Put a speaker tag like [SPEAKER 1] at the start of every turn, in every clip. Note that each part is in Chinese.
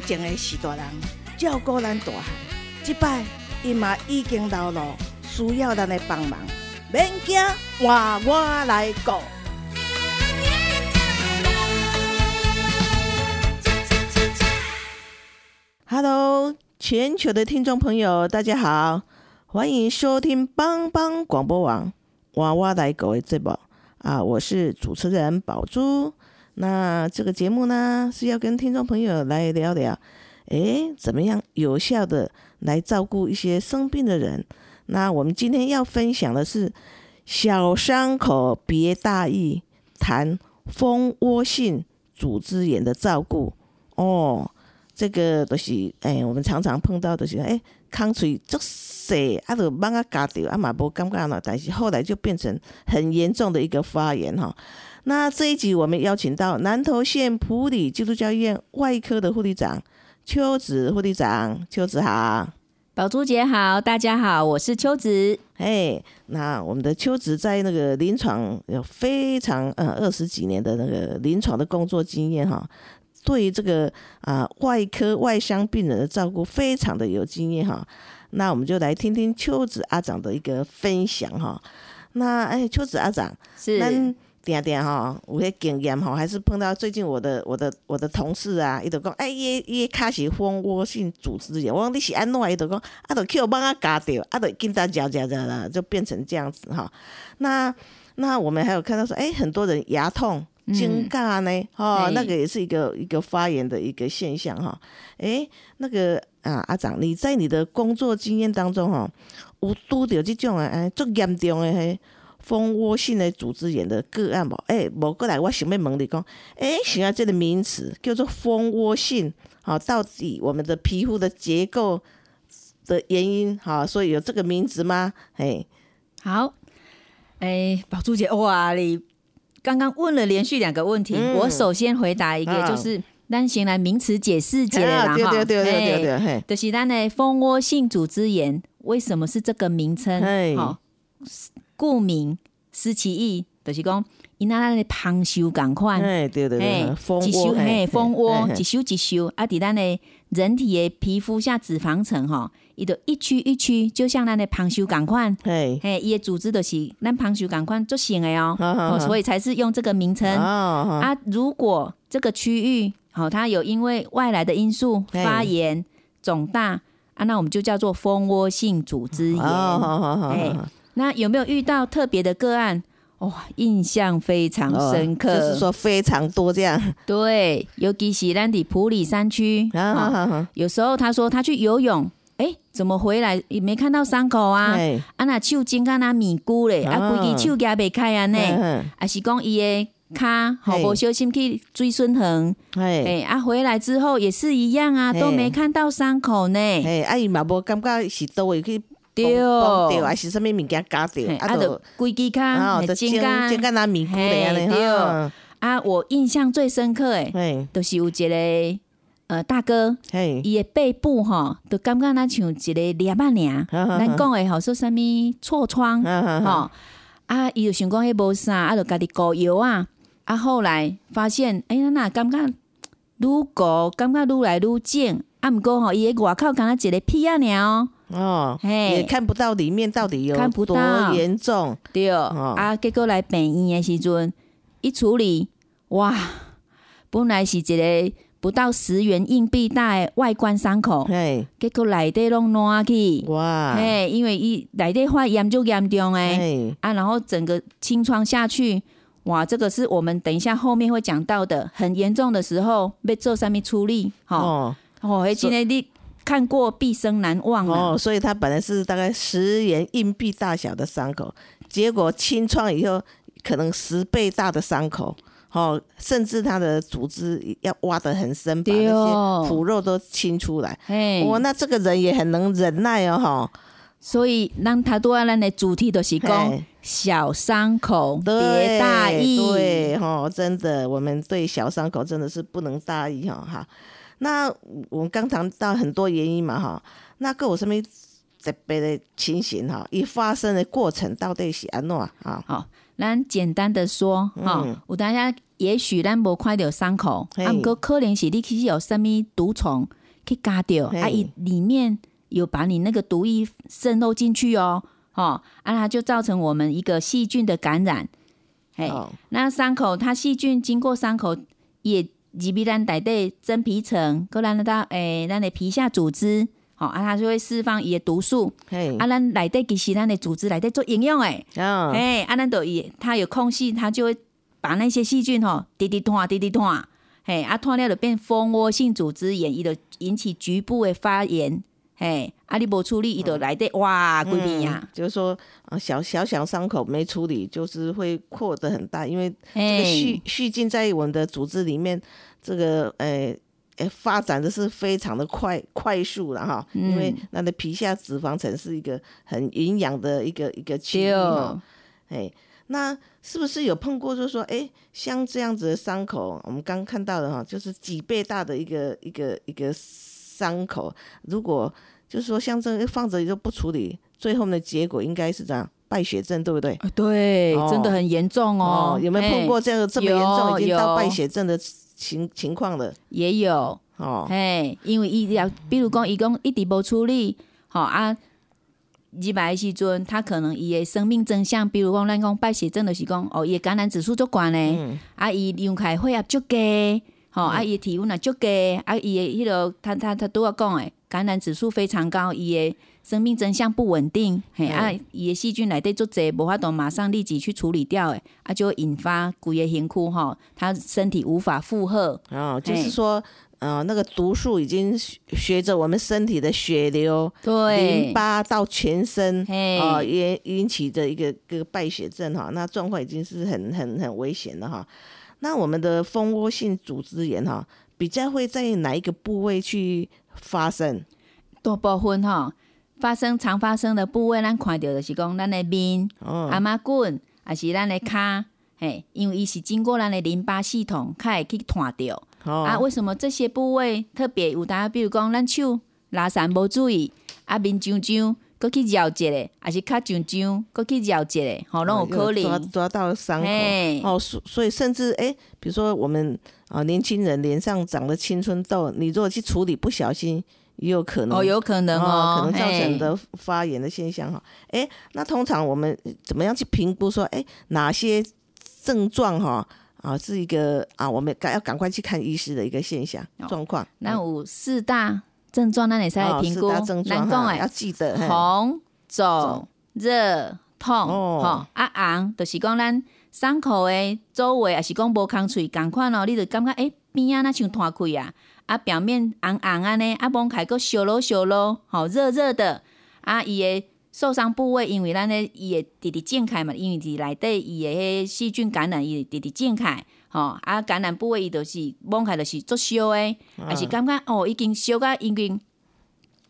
[SPEAKER 1] 前的是大人照顾咱大汉，即摆伊嘛已经老了，需要咱的帮忙，免惊，换我来顾。Hello，全球的听众朋友，大家好，欢迎收听帮帮广播网娃娃来狗的节目啊，我是主持人宝珠。那这个节目呢，是要跟听众朋友来聊聊，诶，怎么样有效的来照顾一些生病的人？那我们今天要分享的是小伤口别大意，谈蜂窝性组织炎的照顾哦。这个都是诶，我们常常碰到的是诶，康嘴足细，啊，就帮啊夹掉，啊嘛无感觉喏，但是后来就变成很严重的一个发炎哈。那这一集我们邀请到南投县普里基督教医院外科的护理长邱子护理长，邱子好，
[SPEAKER 2] 宝珠姐好，大家好，我是秋子。
[SPEAKER 1] 哎，那我们的邱子在那个临床有非常呃二十几年的那个临床的工作经验哈，对于这个啊外科外伤病人的照顾非常的有经验哈。那我们就来听听秋子阿长的一个分享哈。那哎，秋子阿长
[SPEAKER 2] 是。
[SPEAKER 1] 点点哈，有些经验哈，还是碰到最近我的我的我的同事啊，伊就讲，哎，伊伊开始蜂窝性组织炎，我讲你是安怎？伊就讲，啊，就去我帮他夹掉，啊，就跟他夹夹夹啦，就变成这样子哈。那那我们还有看到说，哎，很多人牙痛、惊尬呢，哦，那个也是一个一个发炎的一个现象哈。哎，那个啊，阿长，你在你的工作经验当中哈，有拄着这种诶，哎，足严重诶嘿。蜂窝性的组织炎的个案无？诶，无过来，我想要问你讲，诶，想要这个名词叫做蜂窝性，好，到底我们的皮肤的结构的原因，好，所以有这个名词吗？诶，
[SPEAKER 2] 好，诶，宝珠姐，哇，你刚刚问了连续两个问题，我首先回答一个，就是咱先来名词解释解啦，哈，
[SPEAKER 1] 对对对对对对，
[SPEAKER 2] 就是咱的蜂窝性组织炎为什么是这个名称？好。顾名思其义，就是讲，伊那那的旁修赶快，
[SPEAKER 1] 哎，对对对，蜂窝，
[SPEAKER 2] 嘿，蜂窝一修一修，啊，伫咱的人体的皮肤下脂肪层哈，伊就一区一区，就像咱的旁修赶快，嘿，嘿，伊的组织就是咱旁修赶快做成的哦，所以才是用这个名称啊。如果这个区域好，它有因为外来的因素发炎肿大啊，那我们就叫做蜂窝性组织炎，好好好哎。那有没有遇到特别的个案？哇，印象非常深刻，
[SPEAKER 1] 就是说非常多这样。
[SPEAKER 2] 对，尤其是兰迪普里山区啊，有时候他说他去游泳，哎，怎么回来也没看到伤口啊？啊，那手筋干那米糊嘞，啊，规只手夹袂开啊呢？啊，是讲伊的骹好无小心去追孙痕，哎，啊，回来之后也是一样啊，都没看到伤口呢。
[SPEAKER 1] 哎，啊，伊嘛无感觉是都会去。
[SPEAKER 2] 对，
[SPEAKER 1] 还是什么物件搞掉，
[SPEAKER 2] 啊，就规支卡，
[SPEAKER 1] 就尖尖干那米糊的安尼
[SPEAKER 2] 哈。啊，我印象最深刻诶，都是有一个呃大哥，伊的背部吼，都感觉那像一个裂板尔。咱讲诶，吼说什物痤疮，吼。啊，伊就想讲迄无啥，啊，就家己膏药啊，啊，后来发现，哎，那感觉愈膏感觉愈来愈紧，啊，毋过吼，伊的外口敢若一个屁啊尔。
[SPEAKER 1] 哦，也看不到里面到底有多严重，
[SPEAKER 2] 对。哦，啊，结果来病院的时阵一处理，哇，本来是一个不到十元硬币大的外观伤口，嘿，结果内底拢烂去，哇，嘿，因为伊内底发炎就严重诶，啊，然后整个清创下去，哇，这个是我们等一下后面会讲到的，很严重的时候被做上面处理，哦，哦，今天你。看过毕生难忘哦，
[SPEAKER 1] 所以他本来是大概十元硬币大小的伤口，结果清创以后可能十倍大的伤口哦，甚至他的组织要挖得很深，把那些腐肉都清出来。哇，那这个人也很能忍耐哦，哈。
[SPEAKER 2] 所以，让他多咱的主题都是讲小伤口别大意，
[SPEAKER 1] 对哈，真的，我们对小伤口真的是不能大意哈哈。那我们刚谈到很多原因嘛哈，那个我身边特别的情形哈，一发生的过程到底是安怎啊？
[SPEAKER 2] 好，咱简单的说哈，有大家也许咱无看到伤口，啊，不过可能是你其实有什么毒虫去咬掉，啊，伊里面。有把你那个毒液渗漏进去哦，哦，啊，它就造成我们一个细菌的感染，哎，那伤口它细菌经过伤口也入皮咱带底真皮层，过咱到诶咱的皮下组织，好啊，它就会释放伊的毒素，啊，咱内底其实咱的组织内底做营养诶，哎，啊，咱都也它有空隙，它就会把那些细菌吼滴滴拖滴滴拖，嘿，啊，拖了就变蜂窝性组织炎，伊就引起局部的发炎。哎，阿里伯处理伊都来得哇，贵宾呀，
[SPEAKER 1] 就是说啊，小小小伤口没处理，就是会扩得很大，因为这个细细菌在我们的组织里面，这个诶诶发展的是非常的快快速了哈，因为那的皮下脂肪层是一个很营养的一个一个区域哈，哎，那是不是有碰过，就是说，哎，像这样子的伤口，我们刚看到的哈，就是几倍大的一个一个一个。伤口如果就是说像这放着就不处理，最后的结果应该是这样败血症，对不对？
[SPEAKER 2] 对，真的很严重哦。
[SPEAKER 1] 有没有碰过这个这么严重，已经到败血症的情情况的？
[SPEAKER 2] 也有哦。嘿，因为伊要，比如讲，伊讲一直无处理，好啊，入来时阵，他可能伊的生命真相，比如讲咱讲败血症的是讲，哦，伊感染指数足高呢，啊，伊用开血压足低。吼，啊，伊体温也足低，啊，伊的迄落，他他他拄要讲诶，感染指数非常高，伊诶生命真相不稳定，嘿，啊，伊诶细菌内底足济，无法度马上立即去处理掉，诶，啊，就会引发骨液型枯吼，他身体无法负荷。
[SPEAKER 1] 哦，就是说，呃，那个毒素已经随着我们身体的血流、淋巴到全身，哦，引引起的一个个败血症哈，那状况已经是很很很危险的哈。那我们的蜂窝性组织炎哈，比较会在哪一个部位去发生？
[SPEAKER 2] 大部分吼，发生常发生的部位，咱看到的是讲咱的面、阿妈棍，还是咱的骹，嘿，因为伊是经过咱的淋巴系统，才会去断掉。啊，为什么这些部位特别有大？比如讲，咱手拉伞无注意，啊面痒痒。过去绕一下，还是较炯炯，过去绕一下，吼，拢有可能
[SPEAKER 1] 抓抓到伤口。哦，所所以甚至诶，比如说我们啊，年轻人脸上长了青春痘，你如果去处理，不小心也有可能
[SPEAKER 2] 哦，有可能哦，
[SPEAKER 1] 可能造成的发炎的现象哈。诶，那通常我们怎么样去评估说，诶，哪些症状哈啊是一个啊，我们赶要赶快去看医师的一个现象状况？
[SPEAKER 2] 那有四大。症状，咱会使来评估。
[SPEAKER 1] 难讲诶，要记得
[SPEAKER 2] 红、肿、热、痛，吼啊昂，就是讲咱伤口诶周围，也是讲无空喙，共款哦，你就感觉诶边啊，若像脱开啊，啊表面红红安尼，啊崩开个烧咯烧咯，吼热热的，啊伊诶受伤部位，因为咱咧伊会直直剪开嘛，因为伫内底伊诶细菌感染，伊直直剪开。吼啊，感染部位伊就是摸开就是作烧诶，还是感觉哦已经烧到已经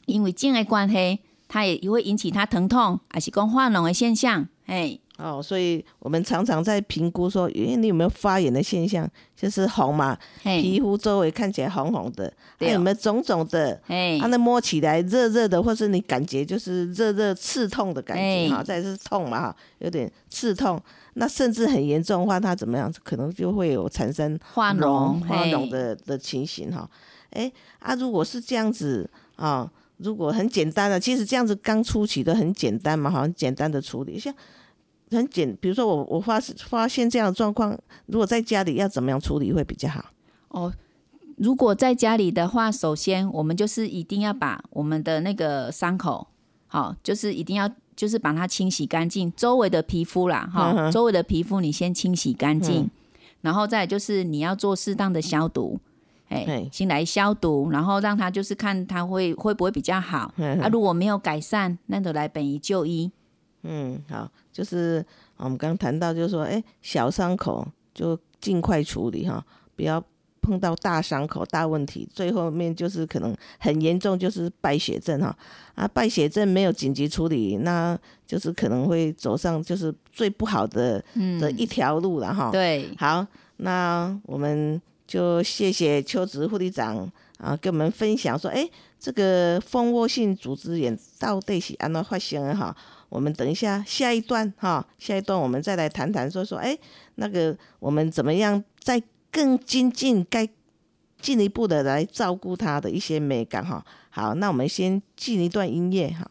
[SPEAKER 2] 因为肿诶关系，它也会引起它疼痛，还是讲化脓诶现象，嘿。
[SPEAKER 1] 哦，所以我们常常在评估说，因为你有没有发炎的现象，就是红嘛，皮肤周围看起来红红的，还有没有肿肿的？哎，它那摸起来热热的，或是你感觉就是热热刺痛的感觉哈，再是痛嘛哈，有点刺痛，那甚至很严重的话，它怎么样？可能就会有产生
[SPEAKER 2] 化脓、
[SPEAKER 1] 化脓的的情形哈。哎，啊，如果是这样子啊，如果很简单的，其实这样子刚初期的很简单嘛，好像简单的处理，像。很简，比如说我我发发现这样的状况，如果在家里要怎么样处理会比较好？
[SPEAKER 2] 哦，如果在家里的话，首先我们就是一定要把我们的那个伤口，好，就是一定要就是把它清洗干净，周围的皮肤啦，哈，周围的皮肤你先清洗干净，然后再就是你要做适当的消毒，哎，先来消毒，然后让它就是看它会会不会比较好，啊，如果没有改善，那就来本医就医。
[SPEAKER 1] 嗯，好，就是我们刚刚谈到，就是说，哎，小伤口就尽快处理哈，不要碰到大伤口、大问题，最后面就是可能很严重，就是败血症哈。啊，败血症没有紧急处理，那就是可能会走上就是最不好的的一条路了哈。
[SPEAKER 2] 对，
[SPEAKER 1] 好，那我们就谢谢邱植护理长啊，跟我们分享说，哎，这个蜂窝性组织炎到底是安怎发生的哈？我们等一下下一段哈，下一段我们再来谈谈说说，哎，那个我们怎么样再更精进，该进一步的来照顾他的一些美感哈。好，那我们先进一段音乐哈。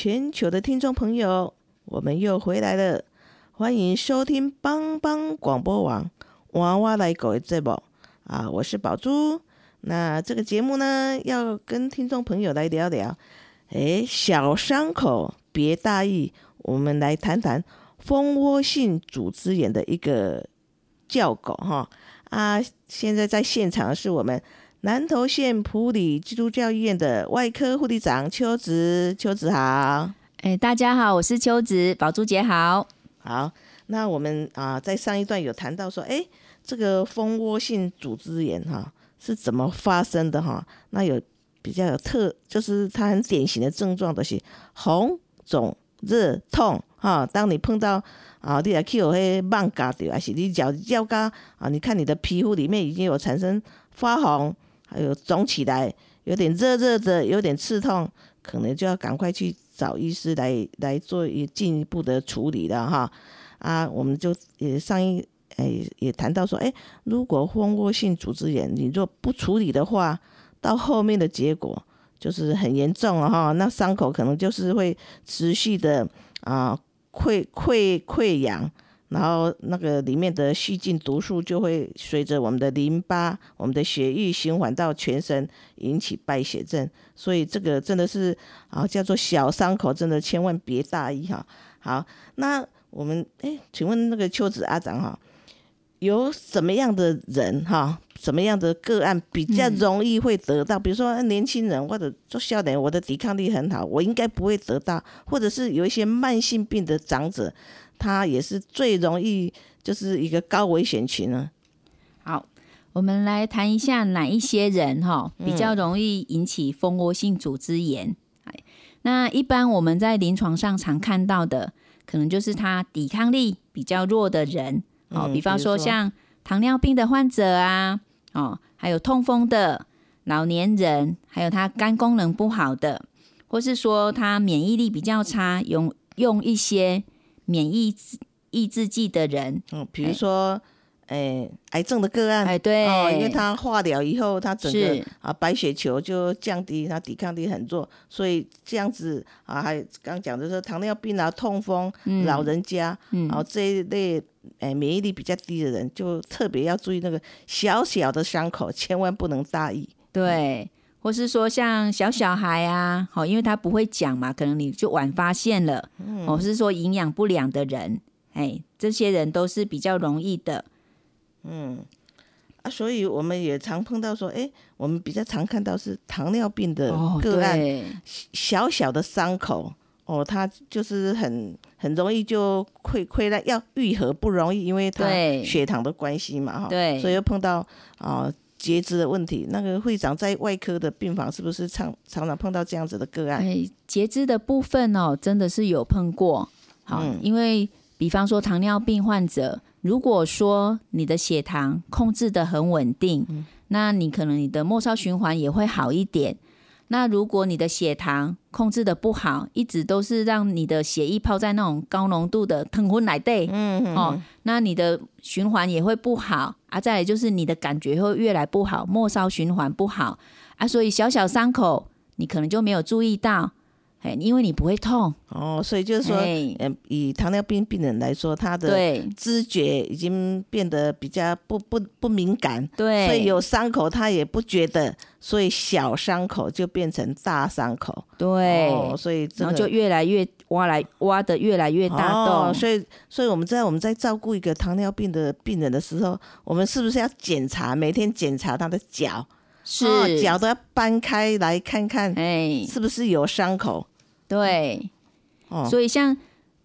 [SPEAKER 1] 全球的听众朋友，我们又回来了，欢迎收听帮帮广播网娃娃来狗的节目啊！我是宝珠。那这个节目呢，要跟听众朋友来聊聊，哎，小伤口别大意，我们来谈谈蜂窝性组织炎的一个教狗哈啊！现在在现场是我们。南投县普里基督教医院的外科护理长邱子，邱子好。
[SPEAKER 2] 哎，大家好，我是邱子，宝珠姐好。
[SPEAKER 1] 好，那我们啊，在上一段有谈到说，哎，这个蜂窝性组织炎哈是怎么发生的哈？那有比较有特，就是它很典型的症状都是红肿、热痛哈。当你碰到啊，你来去有迄蟒嘎掉，还是你脚脚嘎啊？你看你的皮肤里面已经有产生发红。还有肿起来，有点热热的，有点刺痛，可能就要赶快去找医师来来做一进一步的处理了哈。啊，我们就也上一诶也谈到说，哎，如果蜂窝性组织炎，你若不处理的话，到后面的结果就是很严重了哈。那伤口可能就是会持续的啊溃溃溃疡。然后那个里面的细菌毒素就会随着我们的淋巴、我们的血液循环到全身，引起败血症。所以这个真的是啊，叫做小伤口，真的千万别大意哈。好，那我们哎，请问那个秋子阿长哈，有什么样的人哈，什么样的个案比较容易会得到？比如说年轻人或者做笑脸，我的抵抗力很好，我应该不会得到，或者是有一些慢性病的长者。它也是最容易，就是一个高危险群呢。
[SPEAKER 2] 好，我们来谈一下哪一些人哈比较容易引起蜂窝性组织炎。那一般我们在临床上常看到的，可能就是他抵抗力比较弱的人哦，比方说像糖尿病的患者啊，哦，还有痛风的老年人，还有他肝功能不好的，或是说他免疫力比较差，用用一些免疫抑制剂的人，
[SPEAKER 1] 嗯，比如说。哎，癌症的个案，
[SPEAKER 2] 哎，对，
[SPEAKER 1] 哦，因为他化疗以后，他整个啊白血球就降低，他抵抗力很弱，所以这样子啊，还刚讲的是糖尿病啊、痛风、老人家，然后这一类哎免疫力比较低的人，就特别要注意那个小小的伤口，千万不能大意。
[SPEAKER 2] 对，或是说像小小孩啊，好，因为他不会讲嘛，可能你就晚发现了，或是说营养不良的人，哎，这些人都是比较容易的。
[SPEAKER 1] 嗯，啊，所以我们也常碰到说，哎，我们比较常看到是糖尿病的个案，小小的伤口，哦，他就是很很容易就溃溃烂，要愈合不容易，因为他血糖的关系嘛，哈，
[SPEAKER 2] 对，
[SPEAKER 1] 所以又碰到啊截肢的问题。那个会长在外科的病房是不是常常常碰到这样子的个案？
[SPEAKER 2] 哎，截肢的部分哦，真的是有碰过，好，因为比方说糖尿病患者。如果说你的血糖控制的很稳定，那你可能你的末梢循环也会好一点。那如果你的血糖控制的不好，一直都是让你的血液泡在那种高浓度的糖昏奶袋，嗯哦，那你的循环也会不好啊。再来就是你的感觉会越来不好，末梢循环不好啊，所以小小伤口你可能就没有注意到。哎，因为你不会痛。
[SPEAKER 1] 哦，所以就是说，嗯，以糖尿病病人来说，他的知觉已经变得比较不不不敏感，
[SPEAKER 2] 对，
[SPEAKER 1] 所以有伤口他也不觉得，所以小伤口就变成大伤口，
[SPEAKER 2] 对，哦
[SPEAKER 1] 所以
[SPEAKER 2] 然后就越来越挖来挖的越来越大洞，
[SPEAKER 1] 所以所以我们在我们在照顾一个糖尿病的病人的时候，我们是不是要检查每天检查他的脚？
[SPEAKER 2] 是。
[SPEAKER 1] 脚都要搬开来看看，哎，是不是有伤口？
[SPEAKER 2] 对，哦，所以像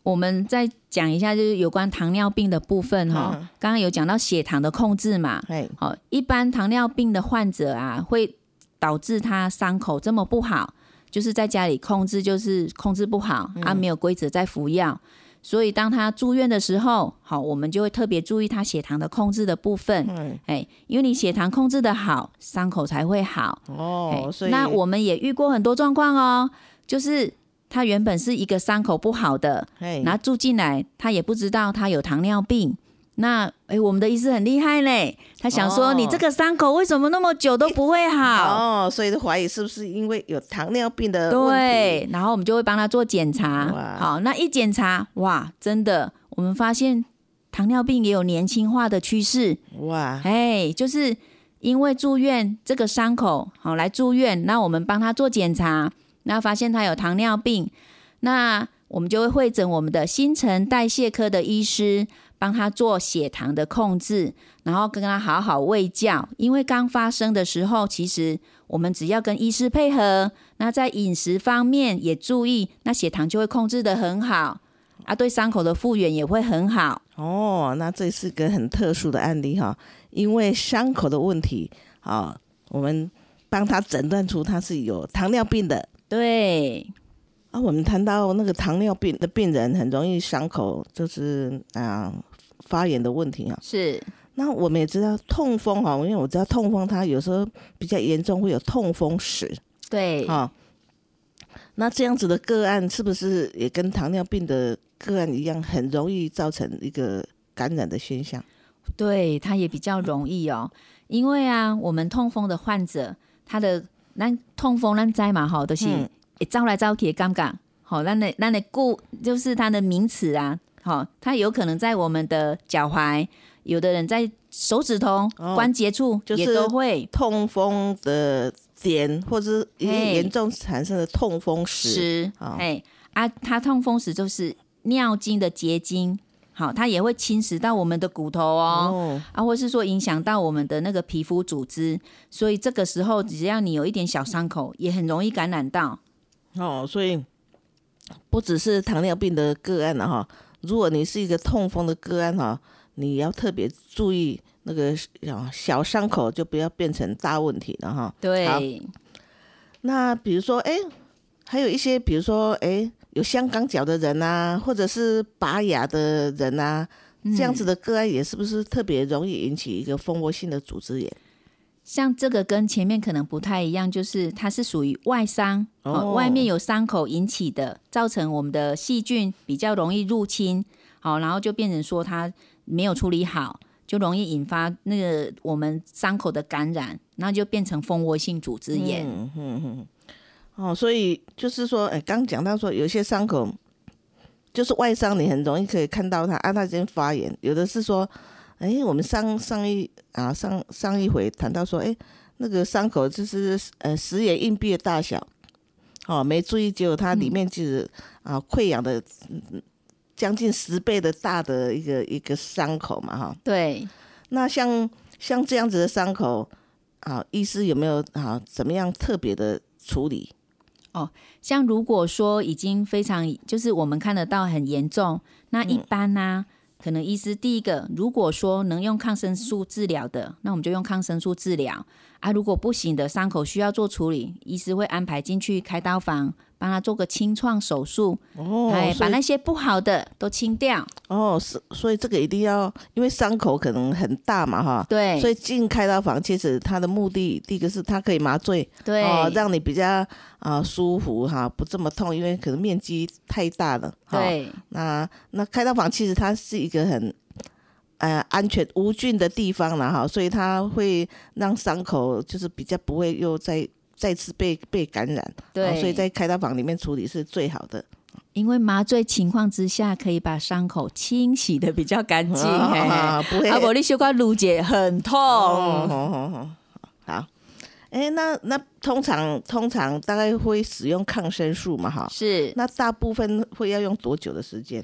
[SPEAKER 2] 我们再讲一下，就是有关糖尿病的部分哈。刚刚有讲到血糖的控制嘛，哎，好，一般糖尿病的患者啊，会导致他伤口这么不好，就是在家里控制，就是控制不好啊，没有规则在服药。所以当他住院的时候，好，我们就会特别注意他血糖的控制的部分。嗯，哎，因为你血糖控制的好，伤口才会好。哦，所以那我们也遇过很多状况哦，就是他原本是一个伤口不好的，然后住进来，他也不知道他有糖尿病。那哎，我们的医师很厉害嘞，他想说你这个伤口为什么那么久都不会好？
[SPEAKER 1] 哦，所以就怀疑是不是因为有糖尿病的
[SPEAKER 2] 对，然后我们就会帮他做检查。好，那一检查，哇，真的，我们发现糖尿病也有年轻化的趋势。哇，哎，就是因为住院这个伤口，好来住院，那我们帮他做检查，那发现他有糖尿病，那我们就会会诊我们的新陈代谢科的医师。帮他做血糖的控制，然后跟他好好喂教。因为刚发生的时候，其实我们只要跟医师配合，那在饮食方面也注意，那血糖就会控制的很好啊。对伤口的复原也会很好。
[SPEAKER 1] 哦，那这是个很特殊的案例哈，因为伤口的问题啊，我们帮他诊断出他是有糖尿病的。
[SPEAKER 2] 对。
[SPEAKER 1] 啊，我们谈到那个糖尿病的病人，很容易伤口就是啊。发炎的问题啊，
[SPEAKER 2] 是。
[SPEAKER 1] 那我们也知道痛风哈，因为我知道痛风它有时候比较严重，会有痛风史。
[SPEAKER 2] 对。啊，
[SPEAKER 1] 那这样子的个案是不是也跟糖尿病的个案一样，很容易造成一个感染的现象？
[SPEAKER 2] 对，它也比较容易哦。因为啊，我们痛风的患者，他的那痛风那灾嘛，哈，都是一招来招去，刚刚好，那那那那固就是它的名词啊。好，它有可能在我们的脚踝，有的人在手指头关节处也都会。
[SPEAKER 1] 痛风的点，或者是严重产生的痛风石。
[SPEAKER 2] 哎啊，它痛风石就是尿经的结晶，好，它也会侵蚀到我们的骨头哦，啊，或是说影响到我们的那个皮肤组织，所以这个时候只要你有一点小伤口，也很容易感染到。
[SPEAKER 1] 哦，所以不只是糖尿病的个案了哈。如果你是一个痛风的个案哈，你要特别注意那个小伤口，就不要变成大问题了哈。
[SPEAKER 2] 对。
[SPEAKER 1] 那比如说，哎，还有一些，比如说，哎，有香港脚的人啊，或者是拔牙的人啊，这样子的个案也是不是特别容易引起一个蜂窝性的组织炎？
[SPEAKER 2] 像这个跟前面可能不太一样，就是它是属于外伤，哦，外面有伤口引起的，造成我们的细菌比较容易入侵，好，然后就变成说它没有处理好，就容易引发那个我们伤口的感染，那就变成蜂窝性组织炎。嗯嗯
[SPEAKER 1] 嗯。哦，所以就是说，哎，刚讲到说有些伤口就是外伤，你很容易可以看到它，啊，它先发炎，有的是说。哎，我们上上一啊上上一回谈到说，哎，那个伤口就是呃十元硬币的大小，哦，没注意，结果它里面就是啊溃疡的将近十倍的大的一个一个伤口嘛，哈。
[SPEAKER 2] 对。
[SPEAKER 1] 那像像这样子的伤口，啊，医师有没有啊怎么样特别的处理？
[SPEAKER 2] 哦，像如果说已经非常就是我们看得到很严重，那一般呢？可能医师第一个，如果说能用抗生素治疗的，那我们就用抗生素治疗啊。如果不行的，伤口需要做处理，医师会安排进去开刀房。帮他做个清创手术，哎，把那些不好的都清掉。
[SPEAKER 1] 哦，是，所以这个一定要，因为伤口可能很大嘛，哈。
[SPEAKER 2] 对。
[SPEAKER 1] 所以进开刀房，其实它的目的，第一个是它可以麻醉，
[SPEAKER 2] 对，
[SPEAKER 1] 哦，让你比较啊舒服哈，不这么痛，因为可能面积太大了。
[SPEAKER 2] 对。
[SPEAKER 1] 那那开刀房其实它是一个很呃安全无菌的地方了哈，所以它会让伤口就是比较不会又再。再次被被感染，
[SPEAKER 2] 对，
[SPEAKER 1] 所以在开刀房里面处理是最好的。
[SPEAKER 2] 因为麻醉情况之下，可以把伤口清洗的比较干净，
[SPEAKER 1] 不会。
[SPEAKER 2] 阿伯，你修过颅姐很痛。
[SPEAKER 1] 好，哎，那那通常通常大概会使用抗生素嘛？哈，
[SPEAKER 2] 是。
[SPEAKER 1] 那大部分会要用多久的时间？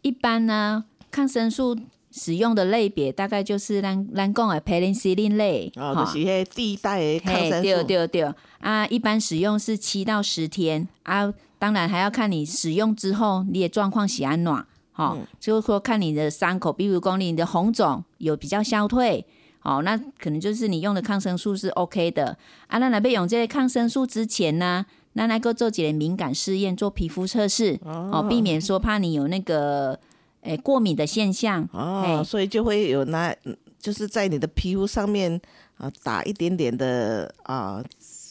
[SPEAKER 2] 一般呢，抗生素。使用的类别大概就是咱咱讲的培林西林类，
[SPEAKER 1] 哦，就是迄第一代的抗生素。
[SPEAKER 2] 对对对，啊，一般使用是七到十天啊，当然还要看你使用之后你的状况喜安暖，哈，就是说看你的伤口，比如讲你的红肿有比较消退，哦，那可能就是你用的抗生素是 OK 的。啊，那来被用这些抗生素之前呢，那来个做几个敏感试验，做皮肤测试，哦，避免说怕你有那个。诶，过敏的现象
[SPEAKER 1] 哦，所以就会有那，就是在你的皮肤上面啊，打一点点的啊，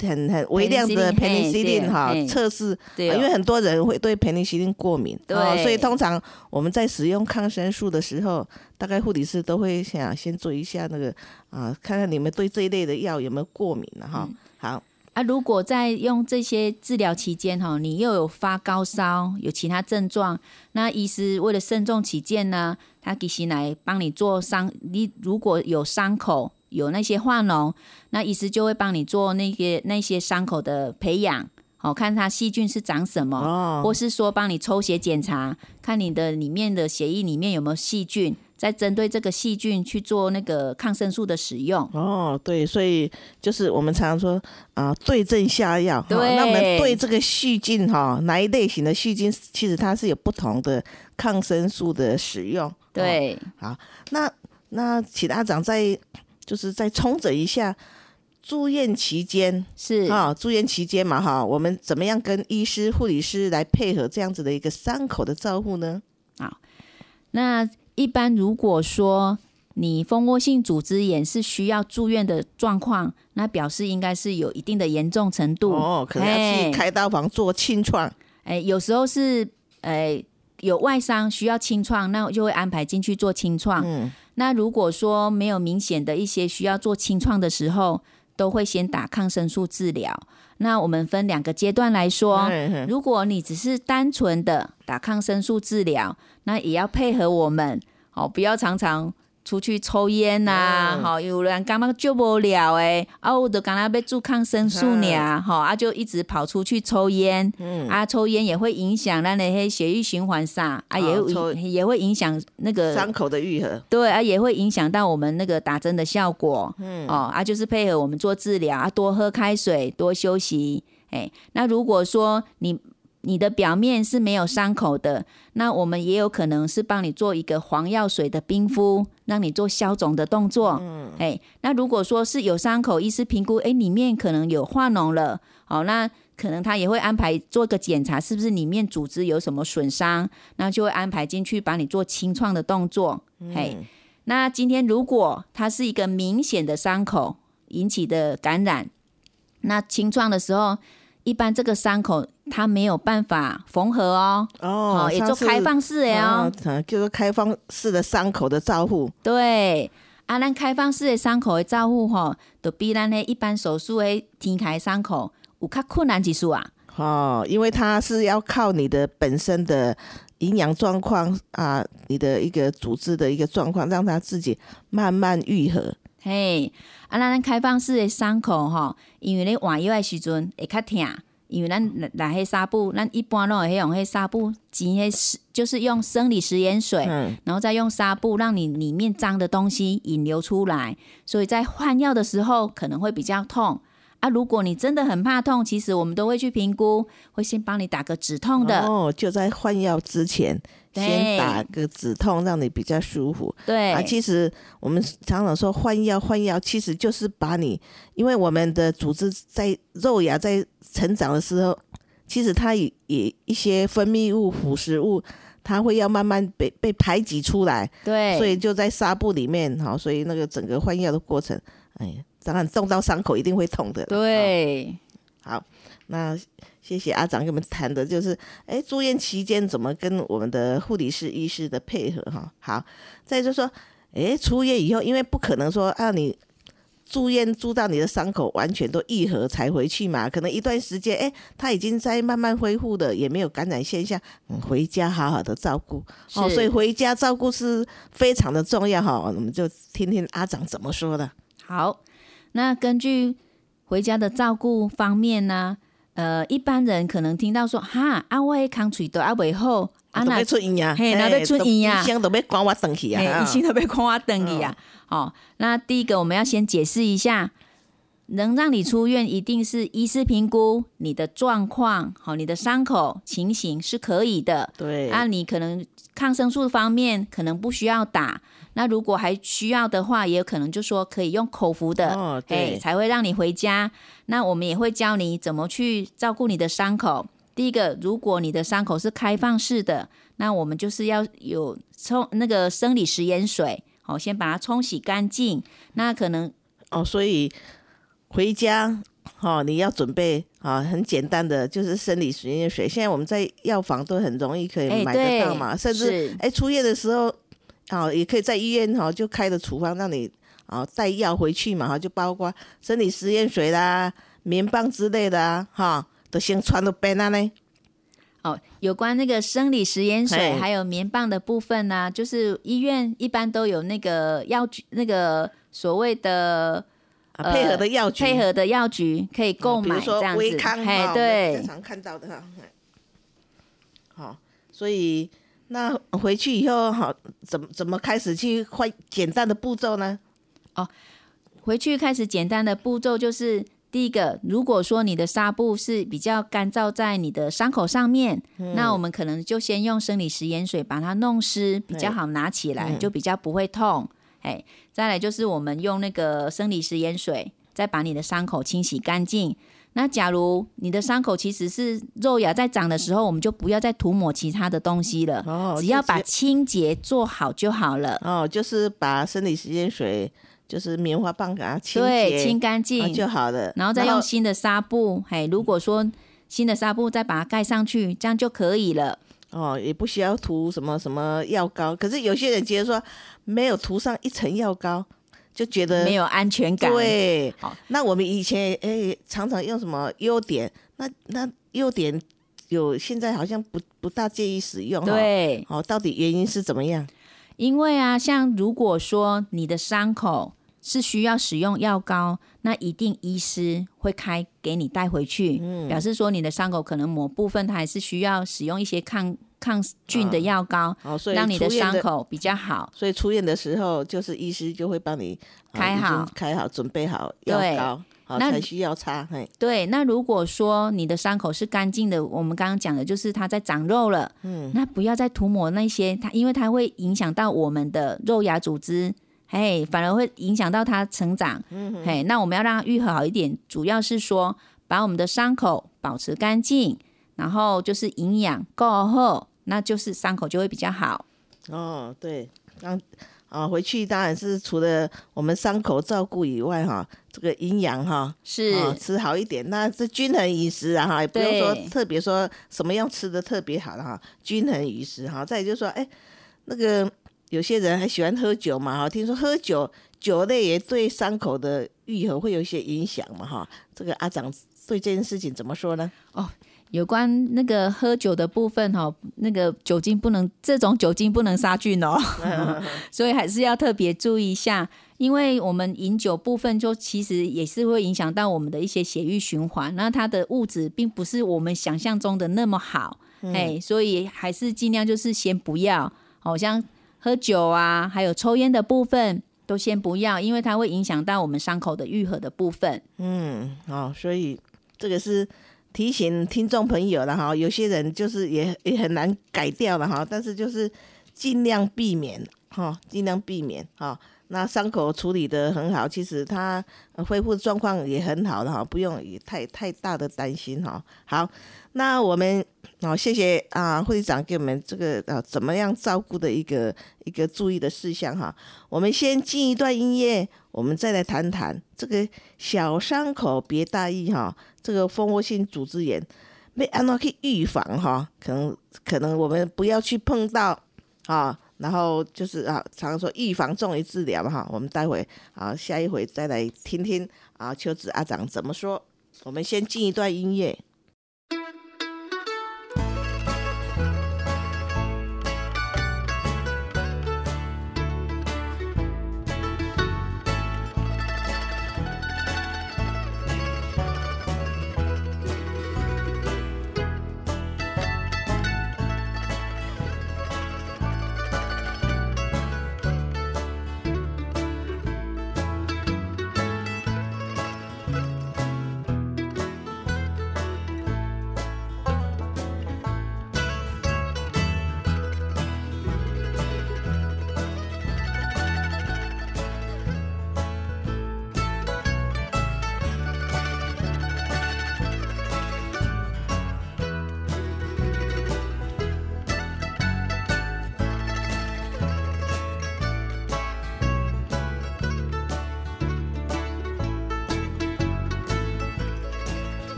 [SPEAKER 1] 很很微量的培尼西林哈，测试，因为很多人会对培尼西林过敏，
[SPEAKER 2] 对，
[SPEAKER 1] 所以通常我们在使用抗生素的时候，大概护理师都会想先做一下那个啊，看看你们对这一类的药有没有过敏了哈，好。
[SPEAKER 2] 啊，如果在用这些治疗期间哈，你又有发高烧，有其他症状，那医师为了慎重起见呢，他其实来帮你做伤。你如果有伤口有那些化脓，那医师就会帮你做那些那些伤口的培养，好看它细菌是长什么，或是说帮你抽血检查，看你的里面的血液里面有没有细菌。再针对这个细菌去做那个抗生素的使用
[SPEAKER 1] 哦，对，所以就是我们常常说啊，对症下药。
[SPEAKER 2] 对，
[SPEAKER 1] 那我们对这个细菌哈，哪一类型的细菌，其实它是有不同的抗生素的使用。
[SPEAKER 2] 对，
[SPEAKER 1] 好，那那其他长在就是再重整一下住院期间
[SPEAKER 2] 是
[SPEAKER 1] 啊，住院期间嘛哈，我们怎么样跟医师、护理师来配合这样子的一个伤口的照护呢？
[SPEAKER 2] 好，那。一般如果说你蜂窝性组织炎是需要住院的状况，那表示应该是有一定的严重程度
[SPEAKER 1] 哦，可能要去开刀房做清创。
[SPEAKER 2] 哎，有时候是哎有外伤需要清创，那就会安排进去做清创。嗯，那如果说没有明显的一些需要做清创的时候，都会先打抗生素治疗。那我们分两个阶段来说，如果你只是单纯的打抗生素治疗，那也要配合我们。哦，不要常常出去抽烟呐！好，有人刚刚救不了诶，啊，我都刚刚被注抗生素呢，好，啊，就一直跑出去抽烟，嗯，啊，抽烟也会影响那那些血液循环上，啊，也会也会影响那个
[SPEAKER 1] 伤口的愈合，
[SPEAKER 2] 对啊，也会影响到我们那个打针的效果，嗯，哦，啊，就是配合我们做治疗啊，多喝开水，多休息，哎，那如果说你。你的表面是没有伤口的，那我们也有可能是帮你做一个黄药水的冰敷，让你做消肿的动作。嗯，哎，那如果说是有伤口，医师评估，哎，里面可能有化脓了，好，那可能他也会安排做个检查，是不是里面组织有什么损伤，那就会安排进去帮你做清创的动作。嘿，那今天如果它是一个明显的伤口。引起的感染。那清创的时候，一般这个伤口它没有办法缝合哦，
[SPEAKER 1] 哦，
[SPEAKER 2] 也做开放式的哦，
[SPEAKER 1] 就是开放式的伤口的照护。
[SPEAKER 2] 对，啊，咱开放式的伤口的照护吼，都比咱的一般手术的天开伤口有较困难几数啊。
[SPEAKER 1] 哦，因为它是要靠你的本身的营养状况啊，你的一个组织的一个状况，让它自己慢慢愈合。
[SPEAKER 2] 嘿，啊，咱开放式的伤口吼，因为咧换药的时阵会较疼，因为咱来迄纱布，咱一般拢会用迄纱布挤迄，就是用生理食盐水，然后再用纱布让你里面脏的东西引流出来，所以在换药的时候可能会比较痛。啊，如果你真的很怕痛，其实我们都会去评估，会先帮你打个止痛的。
[SPEAKER 1] 哦，就在换药之前，先打个止痛，让你比较舒服。
[SPEAKER 2] 对
[SPEAKER 1] 啊，其实我们常常说换药换药，其实就是把你，因为我们的组织在肉芽在成长的时候，其实它也也一些分泌物、腐蚀物，它会要慢慢被被排挤出来。
[SPEAKER 2] 对，
[SPEAKER 1] 所以就在纱布里面，哈，所以那个整个换药的过程，哎。当然，动到伤口一定会痛的。
[SPEAKER 2] 对，
[SPEAKER 1] 好，那谢谢阿长跟我们谈的，就是哎，住院期间怎么跟我们的护理师、医师的配合哈。好，再就说，哎，出院以后，因为不可能说啊，你住院住到你的伤口完全都愈合才回去嘛，可能一段时间，哎，他已经在慢慢恢复的，也没有感染现象，回家好好的照顾。哦，所以回家照顾是非常的重要哈。我们就听听阿长怎么说的。
[SPEAKER 2] 好。那根据回家的照顾方面呢，呃，一般人可能听到说，哈，啊我康嘴都阿未好，
[SPEAKER 1] 啊那出院呀，
[SPEAKER 2] 嘿，那要出院呀，
[SPEAKER 1] 医生都要管我等去啊，
[SPEAKER 2] 医生都要管我等去啊。好，那第一个我们要先解释一下，能让你出院，一定是医师评估你的状况，好，你的伤口情形是可以的。
[SPEAKER 1] 对，
[SPEAKER 2] 啊，你可能抗生素方面可能不需要打。那如果还需要的话，也有可能就说可以用口服的，
[SPEAKER 1] 哎，
[SPEAKER 2] 才会让你回家。那我们也会教你怎么去照顾你的伤口。第一个，如果你的伤口是开放式的，那我们就是要有冲那个生理食盐水，好，先把它冲洗干净。那可能
[SPEAKER 1] 哦，所以回家哦，你要准备啊，很简单的就是生理食盐水。现在我们在药房都很容易可以买得到嘛，甚至哎出院的时候。啊，也可以在医院哈，就开的处方让你啊带药回去嘛哈，就包括生理食盐水啦、棉棒之类的啊哈，都先穿到背那呢。
[SPEAKER 2] 哦，有关那个生理食盐水还有棉棒的部分呢，就是医院一般都有那个药局，那个所谓的
[SPEAKER 1] 配合的药局，
[SPEAKER 2] 配合的药局可以购买这样子。
[SPEAKER 1] 哎，对，经常看到的哈。好，所以。那回去以后，好怎么怎么开始去换简单的步骤呢？
[SPEAKER 2] 哦，回去开始简单的步骤就是第一个，如果说你的纱布是比较干燥在你的伤口上面，那我们可能就先用生理食盐水把它弄湿，比较好拿起来，就比较不会痛。哎，再来就是我们用那个生理食盐水，再把你的伤口清洗干净。那假如你的伤口其实是肉芽在长的时候，我们就不要再涂抹其他的东西了，哦，只要把清洁做好就好了。
[SPEAKER 1] 哦，就是把生理食盐水，就是棉花棒给它清
[SPEAKER 2] 洁清干净
[SPEAKER 1] 就好了，
[SPEAKER 2] 然后再用新的纱布，嘿，如果说新的纱布再把它盖上去，这样就可以了。
[SPEAKER 1] 哦，也不需要涂什么什么药膏，可是有些人觉得说没有涂上一层药膏。就觉得
[SPEAKER 2] 没有安全感。
[SPEAKER 1] 对，那我们以前诶常常用什么优点？那那优点有现在好像不不大建议使用。
[SPEAKER 2] 对，
[SPEAKER 1] 哦，到底原因是怎么样？
[SPEAKER 2] 因为啊，像如果说你的伤口是需要使用药膏，那一定医师会开给你带回去，表示说你的伤口可能某部分它还是需要使用一些抗。抗菌的药膏，让你的伤口比较好。
[SPEAKER 1] 所以出院的时候，就是医师就会帮你
[SPEAKER 2] 开好、
[SPEAKER 1] 开好、准备好药膏，那才需要擦。嘿，
[SPEAKER 2] 对。那如果说你的伤口是干净的，我们刚刚讲的就是它在长肉了，嗯，那不要再涂抹那些它，因为它会影响到我们的肉芽组织，嘿，反而会影响到他成长。嗯，嘿，那我们要让它愈合好一点，主要是说把我们的伤口保持干净，然后就是营养够厚。那就是伤口就会比较好
[SPEAKER 1] 哦。对，刚啊回去当然是除了我们伤口照顾以外哈，这个营养哈，
[SPEAKER 2] 是
[SPEAKER 1] 吃好一点。那是均衡饮食啊哈，也不用说特别说什么样吃的特别好了哈，均衡饮食哈。再就是说，哎，那个有些人还喜欢喝酒嘛哈，听说喝酒酒类也对伤口的愈合会有一些影响嘛哈。这个阿长对这件事情怎么说呢？
[SPEAKER 2] 哦。有关那个喝酒的部分哈，那个酒精不能，这种酒精不能杀菌哦，所以还是要特别注意一下。因为我们饮酒部分，就其实也是会影响到我们的一些血液循环，那它的物质并不是我们想象中的那么好，哎，所以还是尽量就是先不要，好像喝酒啊，还有抽烟的部分都先不要，因为它会影响到我们伤口的愈合的部分。
[SPEAKER 1] 嗯，好，所以这个是。提醒听众朋友了哈，有些人就是也也很难改掉了哈，但是就是尽量避免哈，尽量避免哈。那伤口处理的很好，其实它恢复状况也很好的哈，不用也太太大的担心哈。好，那我们好谢谢啊，会长给我们这个啊怎么样照顾的一个一个注意的事项哈。我们先进一段音乐，我们再来谈谈这个小伤口别大意哈。这个蜂窝性组织炎被按照去预防哈，可能可能我们不要去碰到啊。然后就是啊，常说预防重于治疗哈，我们待会啊下一回再来听听啊秋子阿长怎么说。我们先进一段音乐。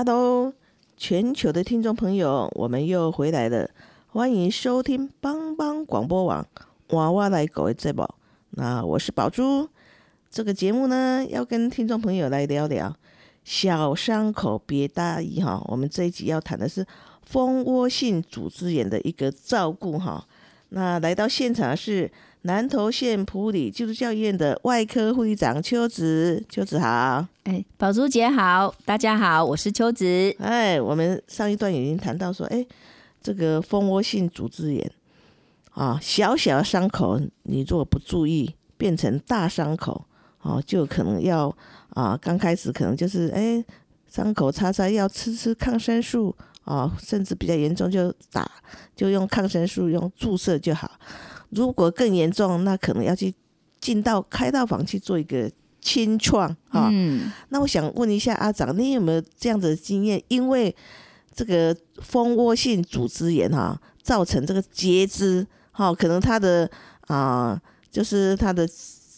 [SPEAKER 1] Hello，全球的听众朋友，我们又回来了，欢迎收听帮帮广播网娃娃来狗的节目。那我是宝珠，这个节目呢，要跟听众朋友来聊聊小伤口别大意哈。我们这一集要谈的是蜂窝性组织炎的一个照顾哈。那来到现场是。南投县普里基督教医院的外科护理长邱子，邱子好，
[SPEAKER 2] 哎，宝珠姐好，大家好，我是邱子。
[SPEAKER 1] 哎，我们上一段已经谈到说，哎，这个蜂窝性组织炎啊，小小的伤口，你如果不注意，变成大伤口，哦，就可能要啊，刚开始可能就是哎，伤口擦擦要吃吃抗生素啊，甚至比较严重就打，就用抗生素用注射就好。如果更严重，那可能要去进到开刀房去做一个清创哈。那我想问一下阿长，你有没有这样子的经验？因为这个蜂窝性组织炎哈，造成这个截肢哈，可能他的啊，就是他的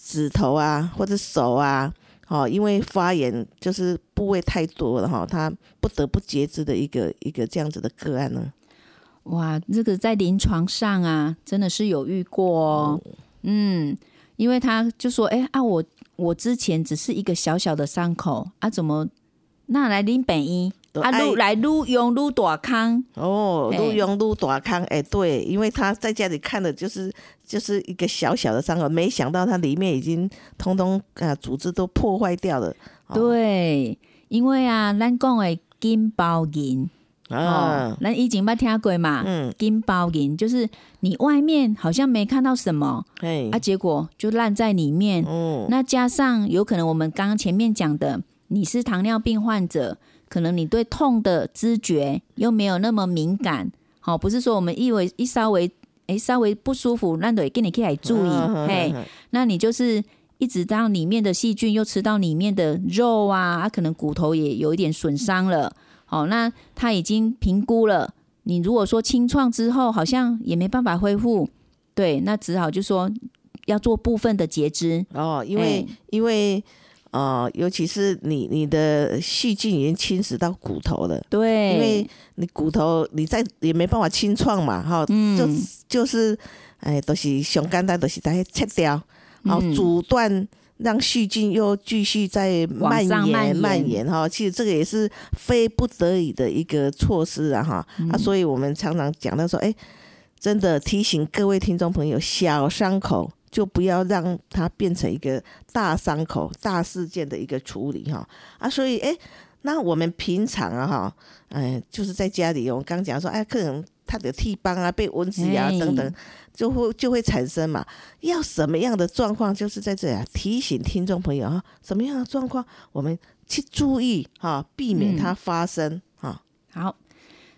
[SPEAKER 1] 指头啊或者手啊，哦，因为发炎就是部位太多了哈，他不得不截肢的一个一个这样子的个案呢。
[SPEAKER 2] 哇，这个在临床上啊，真的是有遇过哦。嗯，因为他就说，哎啊，我我之前只是一个小小的伤口啊，怎么那来拎本医啊，撸来撸用撸大康
[SPEAKER 1] 哦，撸用撸大康，哎，对，因为他在家里看的就是就是一个小小的伤口，没想到他里面已经通通啊组织都破坏掉了。
[SPEAKER 2] 对，因为啊，咱讲的金包银。哦，那以前捌听过嘛？嗯，金包银就是你外面好像没看到什么，哎，啊，结果就烂在里面。嗯，那加上有可能我们刚刚前面讲的，你是糖尿病患者，可能你对痛的知觉又没有那么敏感。好，不是说我们以为一稍微哎稍微不舒服，那得给你可以注意。嘿，那你就是一直到里面的细菌又吃到里面的肉啊，啊，可能骨头也有一点损伤了。哦，那他已经评估了。你如果说清创之后好像也没办法恢复，对，那只好就说要做部分的截肢。
[SPEAKER 1] 哦，因为因为呃，尤其是你你的细菌已经侵蚀到骨头了，
[SPEAKER 2] 对，
[SPEAKER 1] 因为你骨头你再也没办法清创嘛，哈，就就是哎，都是熊肝单都是在切掉，好阻断。让细菌又继续在蔓延蔓延哈，其实这个也是非不得已的一个措施啊哈。啊，所以我们常常讲到说，哎，真的提醒各位听众朋友，小伤口就不要让它变成一个大伤口、大事件的一个处理哈。啊，所以哎，那我们平常啊哈，哎，就是在家里，我们刚讲说，哎，客人。它的替帮啊，被蚊子咬等等，就会就会产生嘛。要什么样的状况，就是在这里提醒听众朋友啊，什么样的状况我们去注意哈，避免它发生哈。
[SPEAKER 2] 好，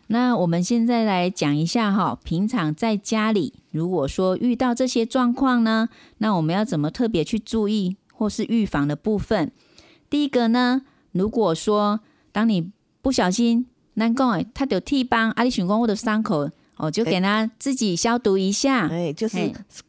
[SPEAKER 2] 那我们现在来讲一下哈，平常在家里如果说遇到这些状况呢，那我们要怎么特别去注意或是预防的部分？第一个呢，如果说当你不小心。难讲诶，他有替帮阿里寻光或者伤口，哦，就给他自己消毒一下。
[SPEAKER 1] 哎，就是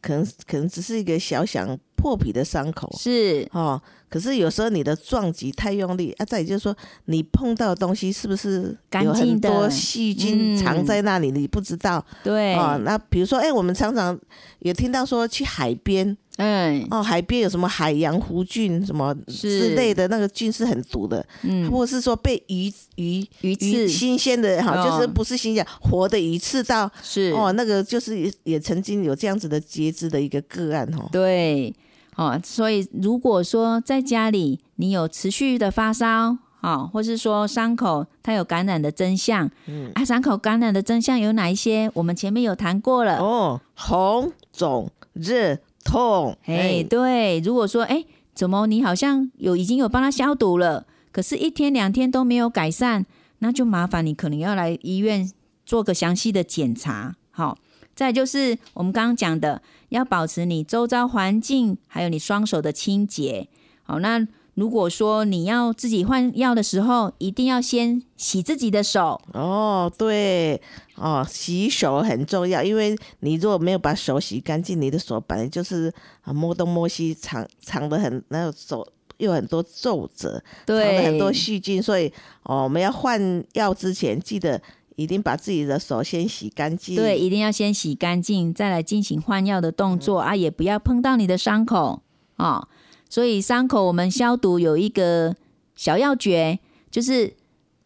[SPEAKER 1] 可能可能只是一个小小破皮的伤口，
[SPEAKER 2] 是
[SPEAKER 1] 哦。可是有时候你的撞击太用力啊，再就是说你碰到的东西是不是有很多细菌藏在那里，你不知道。
[SPEAKER 2] 对
[SPEAKER 1] 哦，那比如说，哎，我们常常也听到说去海边。嗯哦，海边有什么海洋弧菌什么之类的那个菌是很毒的，嗯，或者是说被鱼鱼
[SPEAKER 2] 鱼刺
[SPEAKER 1] 新鲜的哈，就是不是新鲜活的鱼刺到
[SPEAKER 2] 是
[SPEAKER 1] 哦，那个就是也也曾经有这样子的截肢的一个个案哈。
[SPEAKER 2] 对哦，所以如果说在家里你有持续的发烧哦，或是说伤口它有感染的真相，嗯啊，伤口感染的真相有哪一些？我们前面有谈过了
[SPEAKER 1] 哦，红肿热。痛，
[SPEAKER 2] 哎，对，如果说，哎，怎么你好像有已经有帮他消毒了，可是，一天两天都没有改善，那就麻烦你可能要来医院做个详细的检查。好，再就是我们刚刚讲的，要保持你周遭环境还有你双手的清洁。好，那。如果说你要自己换药的时候，一定要先洗自己的手。
[SPEAKER 1] 哦，对，哦，洗手很重要，因为你如果没有把手洗干净，你的手本来就是啊摸东摸西，藏藏的很，那手有很多皱褶，
[SPEAKER 2] 对，
[SPEAKER 1] 很多细菌，所以哦，我们要换药之前，记得一定把自己的手先洗干净。
[SPEAKER 2] 对，一定要先洗干净，再来进行换药的动作啊，也不要碰到你的伤口啊。所以伤口我们消毒有一个小要诀，就是。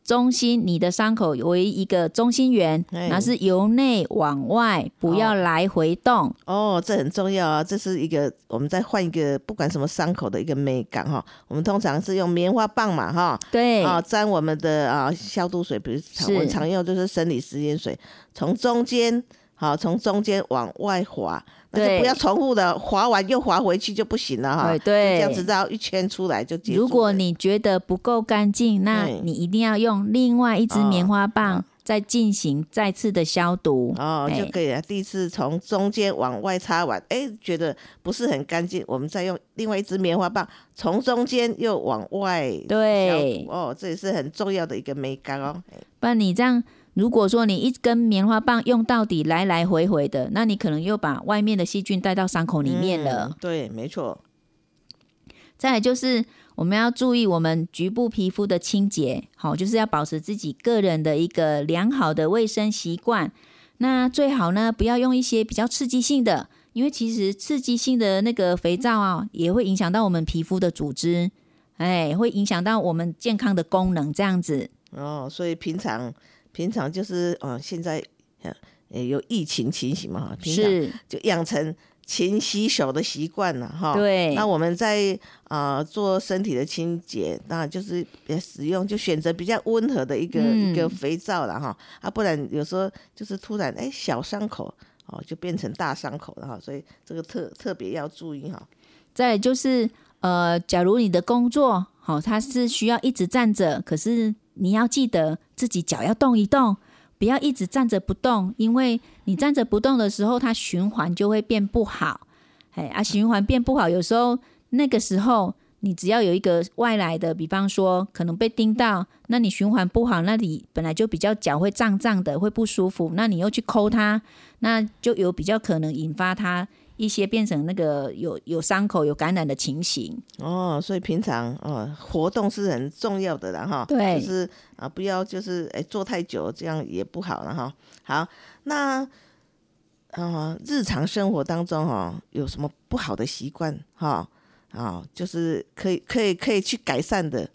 [SPEAKER 2] 中心，你的伤口为一个中心圆，那是由内往外，不要来回动。
[SPEAKER 1] 哦，这很重要啊！这是一个我们再换一个不管什么伤口的一个美感哈。我们通常是用棉花棒嘛哈，
[SPEAKER 2] 对
[SPEAKER 1] 啊，沾我们的啊消毒水，比如常我们常用就是生理食盐水，从中间好从中间往外滑。对，不要重复的划完又划回去就不行了哈。
[SPEAKER 2] 对，
[SPEAKER 1] 这样子绕一圈出来就结
[SPEAKER 2] 束。如果你觉得不够干净，那你一定要用另外一支棉花棒再进行再次的消毒
[SPEAKER 1] 哦，就可以了。第一次从中间往外擦完，哎，觉得不是很干净，我们再用另外一支棉花棒从中间又往外
[SPEAKER 2] 对
[SPEAKER 1] 哦，这也是很重要的一个美感哦。
[SPEAKER 2] 不然你这样。如果说你一根棉花棒用到底，来来回回的，那你可能又把外面的细菌带到伤口里面了。
[SPEAKER 1] 对，没错。
[SPEAKER 2] 再来就是我们要注意我们局部皮肤的清洁，好，就是要保持自己个人的一个良好的卫生习惯。那最好呢，不要用一些比较刺激性的，因为其实刺激性的那个肥皂啊，也会影响到我们皮肤的组织，哎，会影响到我们健康的功能，这样子。
[SPEAKER 1] 哦，所以平常。平常就是嗯，现在呃有疫情情形嘛，平常就养成勤洗手的习惯了哈。
[SPEAKER 2] 对。
[SPEAKER 1] 那我们在啊做身体的清洁，那就是使用就选择比较温和的一个一个肥皂了哈。啊，不然有时候就是突然哎小伤口哦就变成大伤口了哈，所以这个特特别要注意哈。
[SPEAKER 2] 再就是呃，假如你的工作好，它是需要一直站着，可是。你要记得自己脚要动一动，不要一直站着不动，因为你站着不动的时候，它循环就会变不好。哎啊，循环变不好，有时候那个时候你只要有一个外来的，比方说可能被叮到，那你循环不好，那里本来就比较脚会胀胀的，会不舒服，那你又去抠它，那就有比较可能引发它。一些变成那个有有伤口、有感染的情形
[SPEAKER 1] 哦，所以平常哦活动是很重要的啦哈，
[SPEAKER 2] 对，
[SPEAKER 1] 就是啊不要就是哎坐太久，这样也不好了哈。好，那啊日常生活当中哈有什么不好的习惯哈啊，就是可以可以可以去改善的，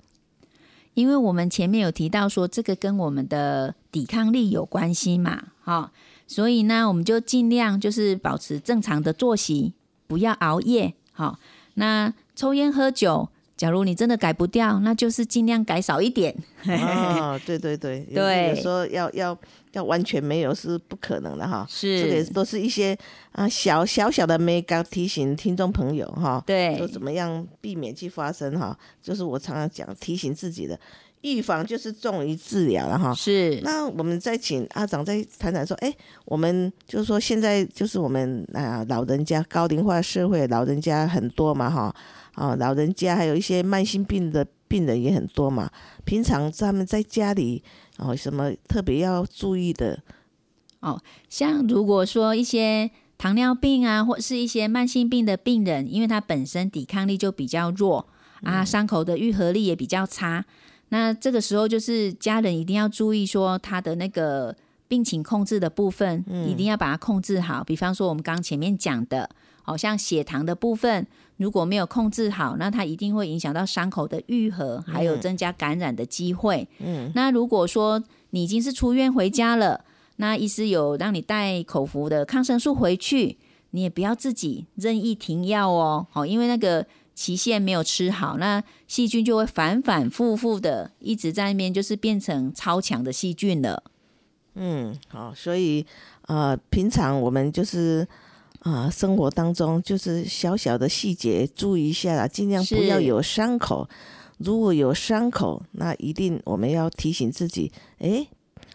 [SPEAKER 2] 因为我们前面有提到说这个跟我们的抵抗力有关系嘛，哈。所以呢，我们就尽量就是保持正常的作息，不要熬夜。好，那抽烟喝酒，假如你真的改不掉，那就是尽量改少一点。
[SPEAKER 1] 哦，对对对，
[SPEAKER 2] 对，
[SPEAKER 1] 有时候要要要完全没有是不可能的哈。
[SPEAKER 2] 是，
[SPEAKER 1] 这个都是一些啊小小小的美感提醒听众朋友哈。
[SPEAKER 2] 对，
[SPEAKER 1] 说怎么样避免去发生哈，就是我常常讲提醒自己的。预防就是重于治疗了哈。
[SPEAKER 2] 是。
[SPEAKER 1] 那我们再请阿长再谈谈说，哎，我们就是说现在就是我们啊老人家高龄化社会，老人家很多嘛哈，啊老人家还有一些慢性病的病人也很多嘛。平常他们在家里哦什么特别要注意的？
[SPEAKER 2] 哦，像如果说一些糖尿病啊，或是一些慢性病的病人，因为他本身抵抗力就比较弱啊，伤口的愈合力也比较差。那这个时候就是家人一定要注意，说他的那个病情控制的部分，一定要把它控制好。比方说我们刚前面讲的，好像血糖的部分如果没有控制好，那它一定会影响到伤口的愈合，还有增加感染的机会。嗯，那如果说你已经是出院回家了，那医师有让你带口服的抗生素回去，你也不要自己任意停药哦。好，因为那个。期限没有吃好，那细菌就会反反复复的一直在那边，就是变成超强的细菌了。
[SPEAKER 1] 嗯，好，所以呃，平常我们就是啊，生活当中就是小小的细节注意一下啦，尽量不要有伤口。如果有伤口，那一定我们要提醒自己，哎，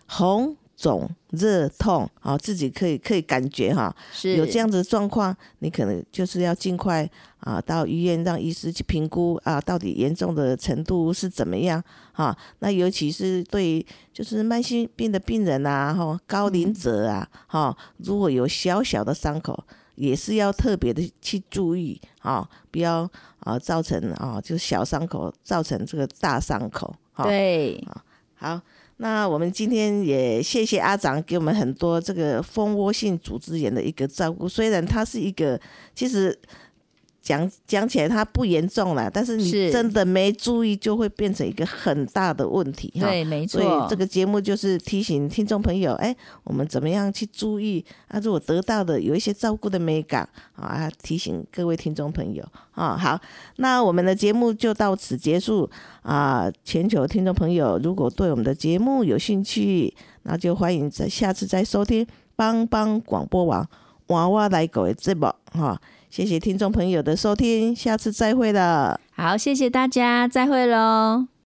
[SPEAKER 1] 红。肿、热、痛，啊，自己可以可以感觉哈，是有这样子的状况，你可能就是要尽快啊到医院让医师去评估啊，到底严重的程度是怎么样啊？那尤其是对就是慢性病的病人啊，哈，高龄者啊，哈，如果有小小的伤口，也是要特别的去注意啊，不要啊造成啊就是小伤口造成这个大伤口。
[SPEAKER 2] 对，
[SPEAKER 1] 好，那我们今天也谢谢阿长给我们很多这个蜂窝性组织炎的一个照顾，虽然它是一个其实。讲讲起来它不严重了，但是你真的没注意，就会变成一个很大的问题哈。
[SPEAKER 2] 对，没错。
[SPEAKER 1] 所以这个节目就是提醒听众朋友，哎，我们怎么样去注意啊？如果得到的有一些照顾的美感啊，提醒各位听众朋友啊。好，那我们的节目就到此结束啊。全球听众朋友，如果对我们的节目有兴趣，那就欢迎在下次再收听帮帮广播网娃娃来狗的节目哈。谢谢听众朋友的收听，下次再会了。
[SPEAKER 2] 好，谢谢大家，再会喽。